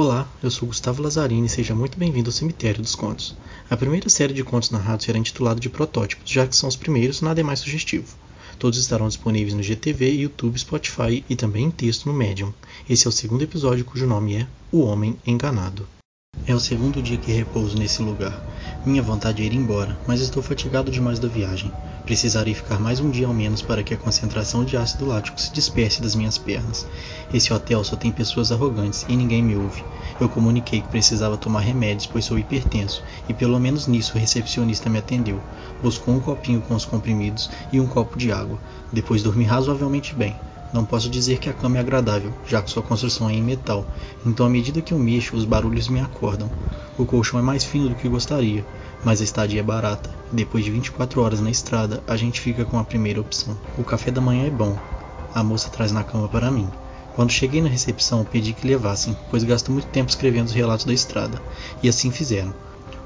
Olá, eu sou Gustavo Lazzarini e seja muito bem-vindo ao Cemitério dos Contos. A primeira série de contos narrados será intitulada de Protótipos, já que são os primeiros, nada é mais sugestivo. Todos estarão disponíveis no GTV, YouTube, Spotify e também em texto no Medium. Esse é o segundo episódio cujo nome é O Homem Enganado. É o segundo dia que repouso nesse lugar. Minha vontade é ir embora, mas estou fatigado demais da viagem. Precisarei ficar mais um dia ao menos para que a concentração de ácido lático se disperse das minhas pernas. Esse hotel só tem pessoas arrogantes e ninguém me ouve. Eu comuniquei que precisava tomar remédios, pois sou hipertenso, e pelo menos nisso o recepcionista me atendeu. Buscou um copinho com os comprimidos e um copo de água. Depois dormi razoavelmente bem. Não posso dizer que a cama é agradável, já que sua construção é em metal, então à medida que eu mexo, os barulhos me acordam. O colchão é mais fino do que gostaria, mas a estadia é barata, e depois de 24 horas na estrada, a gente fica com a primeira opção. O café da manhã é bom. A moça traz na cama para mim. Quando cheguei na recepção, pedi que levassem, pois gasto muito tempo escrevendo os relatos da estrada, e assim fizeram.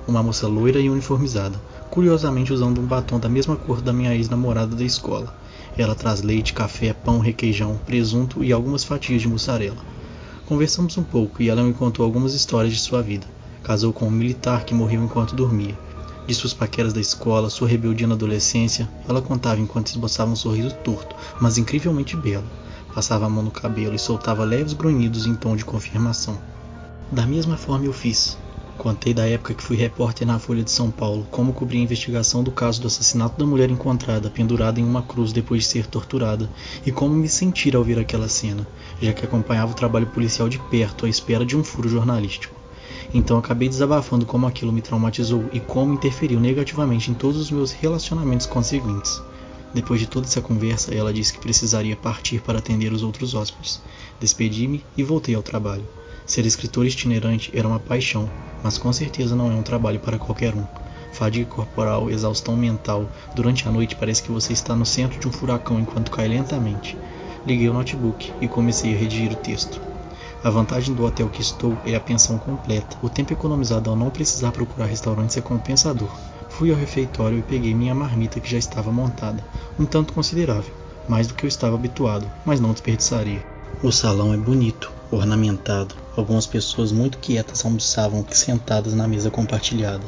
Uma moça loira e uniformizada, curiosamente usando um batom da mesma cor da minha ex-namorada da escola. Ela traz leite, café, pão, requeijão, presunto e algumas fatias de mussarela. Conversamos um pouco e ela me contou algumas histórias de sua vida. Casou com um militar que morreu enquanto dormia. De suas paqueras da escola, sua rebeldia na adolescência, ela contava enquanto esboçava um sorriso torto, mas incrivelmente belo. Passava a mão no cabelo e soltava leves grunhidos em tom de confirmação. Da mesma forma eu fiz. Contei da época que fui repórter na Folha de São Paulo, como cobri a investigação do caso do assassinato da mulher encontrada pendurada em uma cruz depois de ser torturada, e como me sentir ao ver aquela cena, já que acompanhava o trabalho policial de perto à espera de um furo jornalístico. Então acabei desabafando como aquilo me traumatizou e como interferiu negativamente em todos os meus relacionamentos conseguintes. Depois de toda essa conversa, ela disse que precisaria partir para atender os outros hóspedes. Despedi-me e voltei ao trabalho. Ser escritor itinerante era uma paixão, mas com certeza não é um trabalho para qualquer um. Fadiga corporal, exaustão mental, durante a noite parece que você está no centro de um furacão enquanto cai lentamente. Liguei o notebook e comecei a redigir o texto. A vantagem do hotel que estou é a pensão completa. O tempo economizado ao não precisar procurar restaurantes é compensador. Fui ao refeitório e peguei minha marmita que já estava montada, um tanto considerável, mais do que eu estava habituado, mas não desperdiçaria. O salão é bonito, ornamentado. Algumas pessoas muito quietas almoçavam sentadas na mesa compartilhada.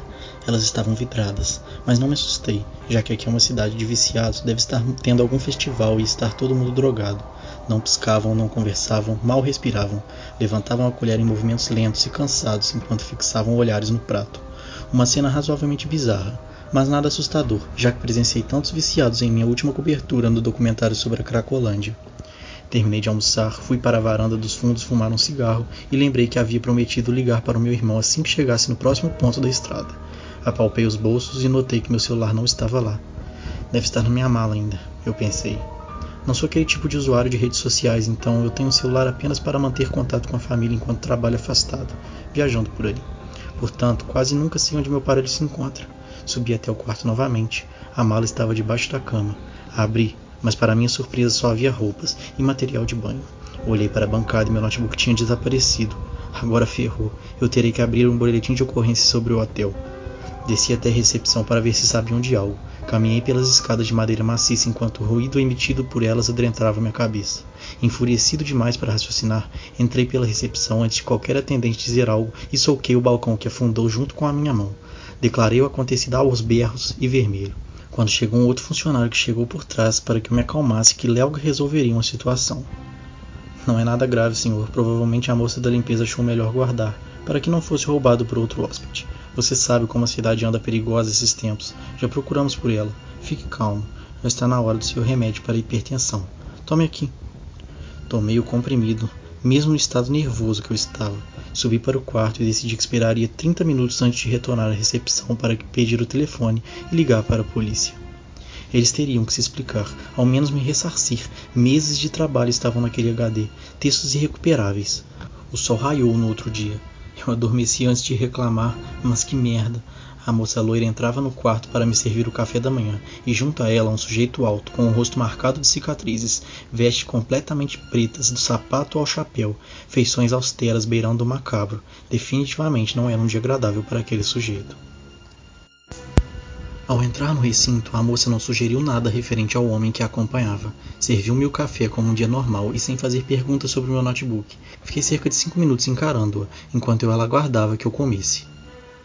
Elas estavam vidradas, mas não me assustei, já que aqui é uma cidade de viciados, deve estar tendo algum festival e estar todo mundo drogado. Não piscavam, não conversavam, mal respiravam, levantavam a colher em movimentos lentos e cansados enquanto fixavam olhares no prato. Uma cena razoavelmente bizarra, mas nada assustador, já que presenciei tantos viciados em minha última cobertura no documentário sobre a Cracolândia. Terminei de almoçar, fui para a varanda dos fundos fumar um cigarro e lembrei que havia prometido ligar para o meu irmão assim que chegasse no próximo ponto da estrada. Apalpei os bolsos e notei que meu celular não estava lá. Deve estar na minha mala ainda, eu pensei. Não sou aquele tipo de usuário de redes sociais, então eu tenho um celular apenas para manter contato com a família enquanto trabalho afastado, viajando por ali. Portanto, quase nunca sei onde meu parelho se encontra. Subi até o quarto novamente. A mala estava debaixo da cama. abri mas para minha surpresa só havia roupas e material de banho. Olhei para a bancada e meu notebook tinha desaparecido. Agora ferrou. Eu terei que abrir um boletim de ocorrência sobre o hotel. Desci até a recepção para ver se sabiam de algo. Caminhei pelas escadas de madeira maciça enquanto o ruído emitido por elas adentrava minha cabeça. Enfurecido demais para raciocinar, entrei pela recepção antes de qualquer atendente dizer algo e soquei o balcão que afundou junto com a minha mão. Declarei o acontecido aos berros e vermelho quando chegou um outro funcionário que chegou por trás para que me acalmasse que logo resolveria uma situação. Não é nada grave, senhor. Provavelmente a moça da limpeza achou melhor guardar, para que não fosse roubado por outro hóspede. Você sabe como a cidade anda perigosa esses tempos. Já procuramos por ela. Fique calmo. Já está na hora do seu remédio para a hipertensão. Tome aqui. Tomei o comprimido, mesmo no estado nervoso que eu estava. Subi para o quarto e decidi que esperaria 30 minutos antes de retornar à recepção para pedir o telefone e ligar para a polícia. Eles teriam que se explicar, ao menos me ressarcir. Meses de trabalho estavam naquele HD, textos irrecuperáveis. O sol raiou no outro dia. Eu adormeci antes de reclamar, mas que merda. A moça loira entrava no quarto para me servir o café da manhã, e junto a ela um sujeito alto, com o rosto marcado de cicatrizes, veste completamente pretas, do sapato ao chapéu, feições austeras beirando o macabro. Definitivamente não era um dia agradável para aquele sujeito. Ao entrar no recinto, a moça não sugeriu nada referente ao homem que a acompanhava. Serviu-me o café como um dia normal e sem fazer perguntas sobre o meu notebook. Fiquei cerca de cinco minutos encarando-a, enquanto eu ela aguardava que eu comesse.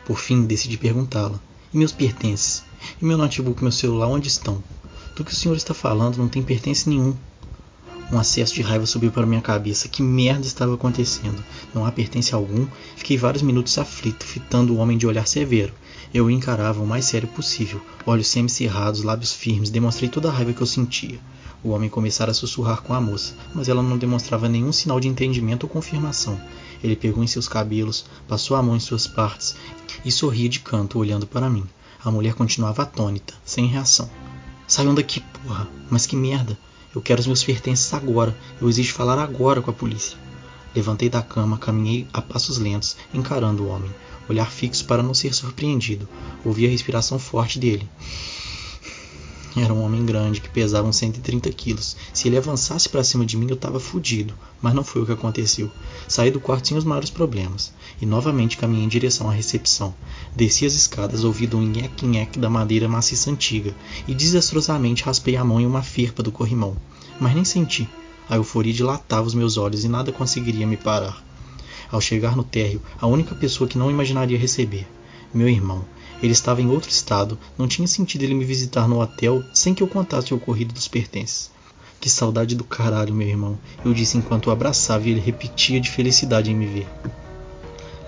Por fim, decidi perguntá-la. E meus pertences? E meu notebook meu celular onde estão? Do que o senhor está falando não tem pertence nenhum. Um acesso de raiva subiu para minha cabeça. Que merda estava acontecendo? Não há pertence algum? Fiquei vários minutos aflito, fitando o homem de olhar severo. Eu o encarava o mais sério possível, olhos semicerrados, lábios firmes, demonstrei toda a raiva que eu sentia. O homem começara a sussurrar com a moça, mas ela não demonstrava nenhum sinal de entendimento ou confirmação. Ele pegou em seus cabelos, passou a mão em suas partes e sorria de canto, olhando para mim. A mulher continuava atônita, sem reação. Saiam daqui, porra! Mas que merda! Eu quero os meus pertences agora. Eu exijo falar agora com a polícia. Levantei da cama, caminhei a passos lentos, encarando o homem, olhar fixo para não ser surpreendido. Ouvi a respiração forte dele. Era um homem grande que pesava uns 130 quilos. Se ele avançasse para cima de mim, eu estava fudido. Mas não foi o que aconteceu. Saí do quarto sem os maiores problemas. E novamente caminhei em direção à recepção. Desci as escadas, ouvindo um nheque-nheque da madeira maciça antiga. E desastrosamente raspei a mão em uma firpa do corrimão. Mas nem senti. A euforia dilatava os meus olhos e nada conseguiria me parar. Ao chegar no térreo, a única pessoa que não imaginaria receber. Meu irmão ele estava em outro estado, não tinha sentido ele me visitar no hotel sem que eu contasse o ocorrido dos pertences. Que saudade do caralho, meu irmão, eu disse enquanto o abraçava e ele repetia de felicidade em me ver.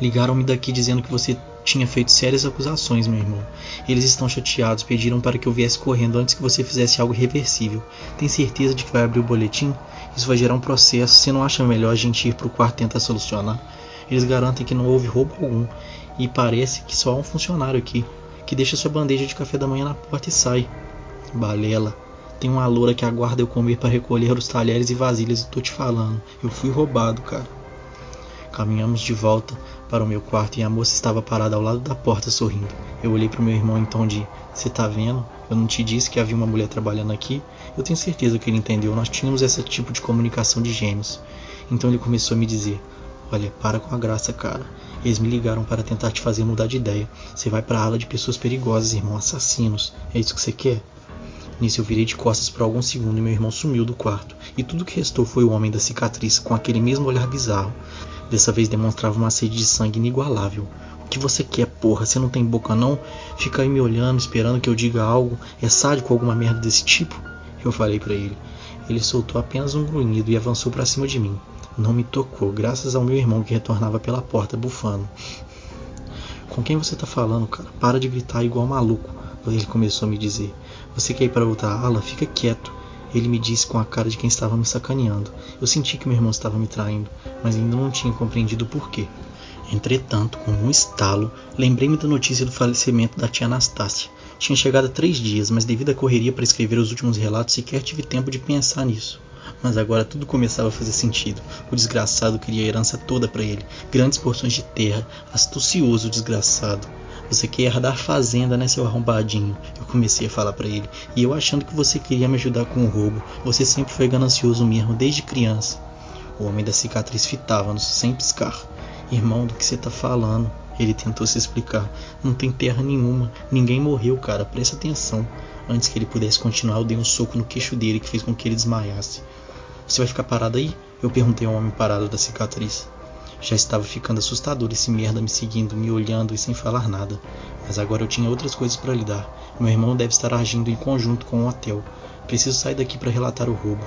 Ligaram-me daqui dizendo que você tinha feito sérias acusações, meu irmão. Eles estão chateados, pediram para que eu viesse correndo antes que você fizesse algo irreversível. Tem certeza de que vai abrir o boletim? Isso vai gerar um processo. Você não acha melhor a gente ir para o quarto tentar solucionar? Eles garantem que não houve roubo algum e parece que só há um funcionário aqui que deixa sua bandeja de café da manhã na porta e sai. Balela. Tem uma loura que aguarda eu comer para recolher os talheres e vasilhas e tô te falando. Eu fui roubado, cara. Caminhamos de volta para o meu quarto e a moça estava parada ao lado da porta sorrindo. Eu olhei para o meu irmão em tom de: Você tá vendo? Eu não te disse que havia uma mulher trabalhando aqui? Eu tenho certeza que ele entendeu. Nós tínhamos esse tipo de comunicação de gêmeos. Então ele começou a me dizer: Olha, para com a graça, cara. Eles me ligaram para tentar te fazer mudar de ideia. Você vai para a ala de pessoas perigosas, irmão, assassinos. É isso que você quer? Nisso eu virei de costas por alguns segundos e meu irmão sumiu do quarto. E tudo que restou foi o homem da cicatriz, com aquele mesmo olhar bizarro. Dessa vez demonstrava uma sede de sangue inigualável. O que você quer, porra? Você não tem boca não? Fica aí me olhando, esperando que eu diga algo. É sádico alguma merda desse tipo? Eu falei para ele. Ele soltou apenas um grunhido e avançou para cima de mim. Não me tocou, graças ao meu irmão que retornava pela porta bufando. Com quem você tá falando, cara? Para de gritar igual maluco. Ele começou a me dizer. Você quer ir para outra ala? Fica quieto. Ele me disse com a cara de quem estava me sacaneando. Eu senti que meu irmão estava me traindo, mas ainda não tinha compreendido o porquê. Entretanto, com um estalo, lembrei-me da notícia do falecimento da tia Anastácia. Tinha chegado há três dias, mas devido à correria para escrever os últimos relatos, sequer tive tempo de pensar nisso. Mas agora tudo começava a fazer sentido. O desgraçado queria a herança toda para ele, grandes porções de terra, astucioso desgraçado. Você quer herdar fazenda, né, seu arrombadinho? Eu comecei a falar para ele. E eu achando que você queria me ajudar com o roubo. Você sempre foi ganancioso mesmo, desde criança. O homem da cicatriz fitava-nos, sem piscar. Irmão, do que você tá falando? Ele tentou se explicar. Não tem terra nenhuma. Ninguém morreu, cara. Presta atenção. Antes que ele pudesse continuar, eu dei um soco no queixo dele que fez com que ele desmaiasse. Você vai ficar parado aí? Eu perguntei ao homem parado da cicatriz. Já estava ficando assustador esse merda me seguindo, me olhando e sem falar nada. Mas agora eu tinha outras coisas para lidar. Meu irmão deve estar agindo em conjunto com o hotel. Preciso sair daqui para relatar o roubo.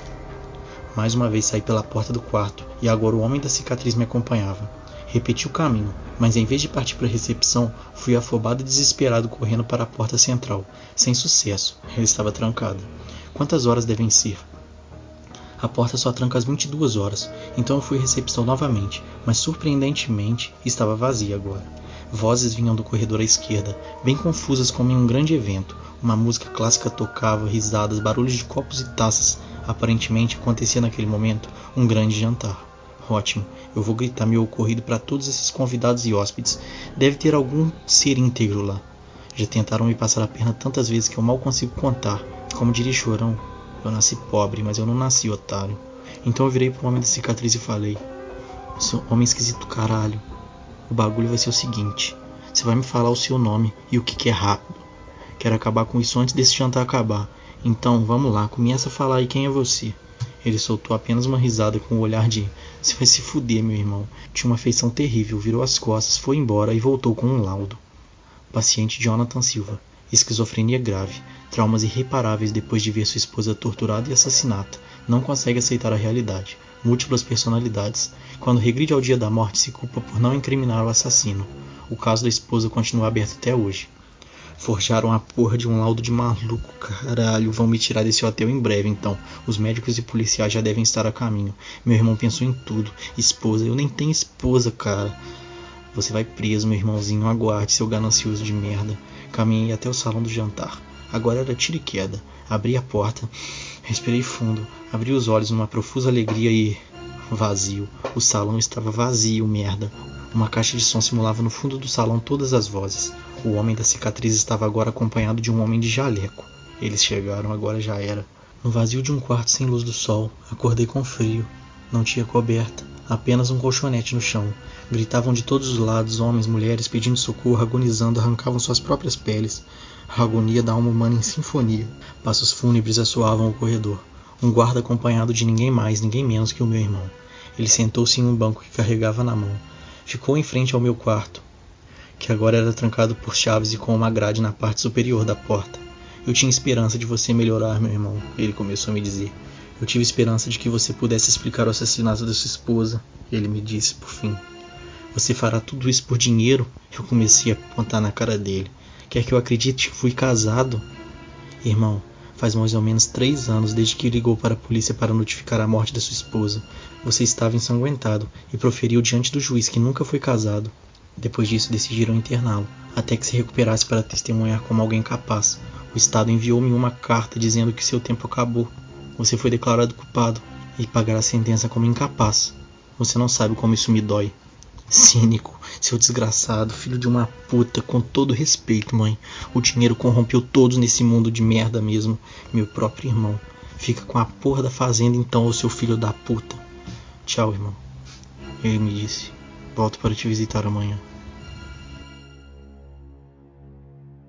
Mais uma vez saí pela porta do quarto e agora o homem da cicatriz me acompanhava. Repeti o caminho, mas em vez de partir para a recepção, fui afobado e desesperado correndo para a porta central. Sem sucesso, ela estava trancada. Quantas horas devem ser? A porta só tranca às 22 horas, então eu fui à recepção novamente, mas surpreendentemente estava vazia agora. Vozes vinham do corredor à esquerda, bem confusas como em um grande evento. Uma música clássica tocava, risadas, barulhos de copos e taças. Aparentemente acontecia naquele momento um grande jantar. Ótimo, eu vou gritar meu ocorrido para todos esses convidados e hóspedes. Deve ter algum ser íntegro lá. Já tentaram me passar a perna tantas vezes que eu mal consigo contar. Como diria Chorão, eu nasci pobre, mas eu não nasci otário. Então eu virei pro homem da cicatriz e falei: Seu homem esquisito caralho. O bagulho vai ser o seguinte: você vai me falar o seu nome e o que, que é rápido. Quero acabar com isso antes desse jantar acabar. Então, vamos lá, começa a falar aí quem é você. Ele soltou apenas uma risada com o um olhar de Você vai se fuder, meu irmão. Tinha uma feição terrível, virou as costas, foi embora e voltou com um laudo. Paciente Jonathan Silva. Esquizofrenia grave. Traumas irreparáveis depois de ver sua esposa torturada e assassinada. Não consegue aceitar a realidade. Múltiplas personalidades. Quando regride ao dia da morte, se culpa por não incriminar o assassino. O caso da esposa continua aberto até hoje. Forjaram a porra de um laudo de maluco, caralho. Vão me tirar desse hotel em breve, então. Os médicos e policiais já devem estar a caminho. Meu irmão pensou em tudo. Esposa, eu nem tenho esposa, cara. Você vai preso, meu irmãozinho. Aguarde, seu ganancioso de merda. Caminhei até o salão do jantar. Agora era tiro e queda. Abri a porta, respirei fundo, abri os olhos numa profusa alegria e. vazio. O salão estava vazio, merda. Uma caixa de som simulava no fundo do salão todas as vozes. O homem da cicatriz estava agora acompanhado de um homem de jaleco. Eles chegaram, agora já era. No vazio de um quarto sem luz do sol, acordei com frio. Não tinha coberta, apenas um colchonete no chão. Gritavam de todos os lados, homens, mulheres, pedindo socorro, agonizando, arrancavam suas próprias peles. A agonia da alma humana em sinfonia. Passos fúnebres assoavam o corredor. Um guarda acompanhado de ninguém mais, ninguém menos que o meu irmão. Ele sentou-se em um banco que carregava na mão. Ficou em frente ao meu quarto, que agora era trancado por chaves e com uma grade na parte superior da porta. Eu tinha esperança de você melhorar, meu irmão, ele começou a me dizer. Eu tive esperança de que você pudesse explicar o assassinato da sua esposa, ele me disse por fim. Você fará tudo isso por dinheiro? Eu comecei a apontar na cara dele. Quer que eu acredite que fui casado? Irmão, faz mais ou menos três anos desde que ligou para a polícia para notificar a morte da sua esposa. Você estava ensanguentado e proferiu diante do juiz que nunca foi casado. Depois disso, decidiram interná-lo, até que se recuperasse para testemunhar como alguém capaz. O Estado enviou-me uma carta dizendo que seu tempo acabou. Você foi declarado culpado e pagará a sentença como incapaz. Você não sabe como isso me dói. Cínico, seu desgraçado, filho de uma puta, com todo respeito, mãe. O dinheiro corrompeu todos nesse mundo de merda mesmo. Meu próprio irmão. Fica com a porra da fazenda então, ô seu filho da puta. Tchau, irmão. Ele me disse: Volto para te visitar amanhã.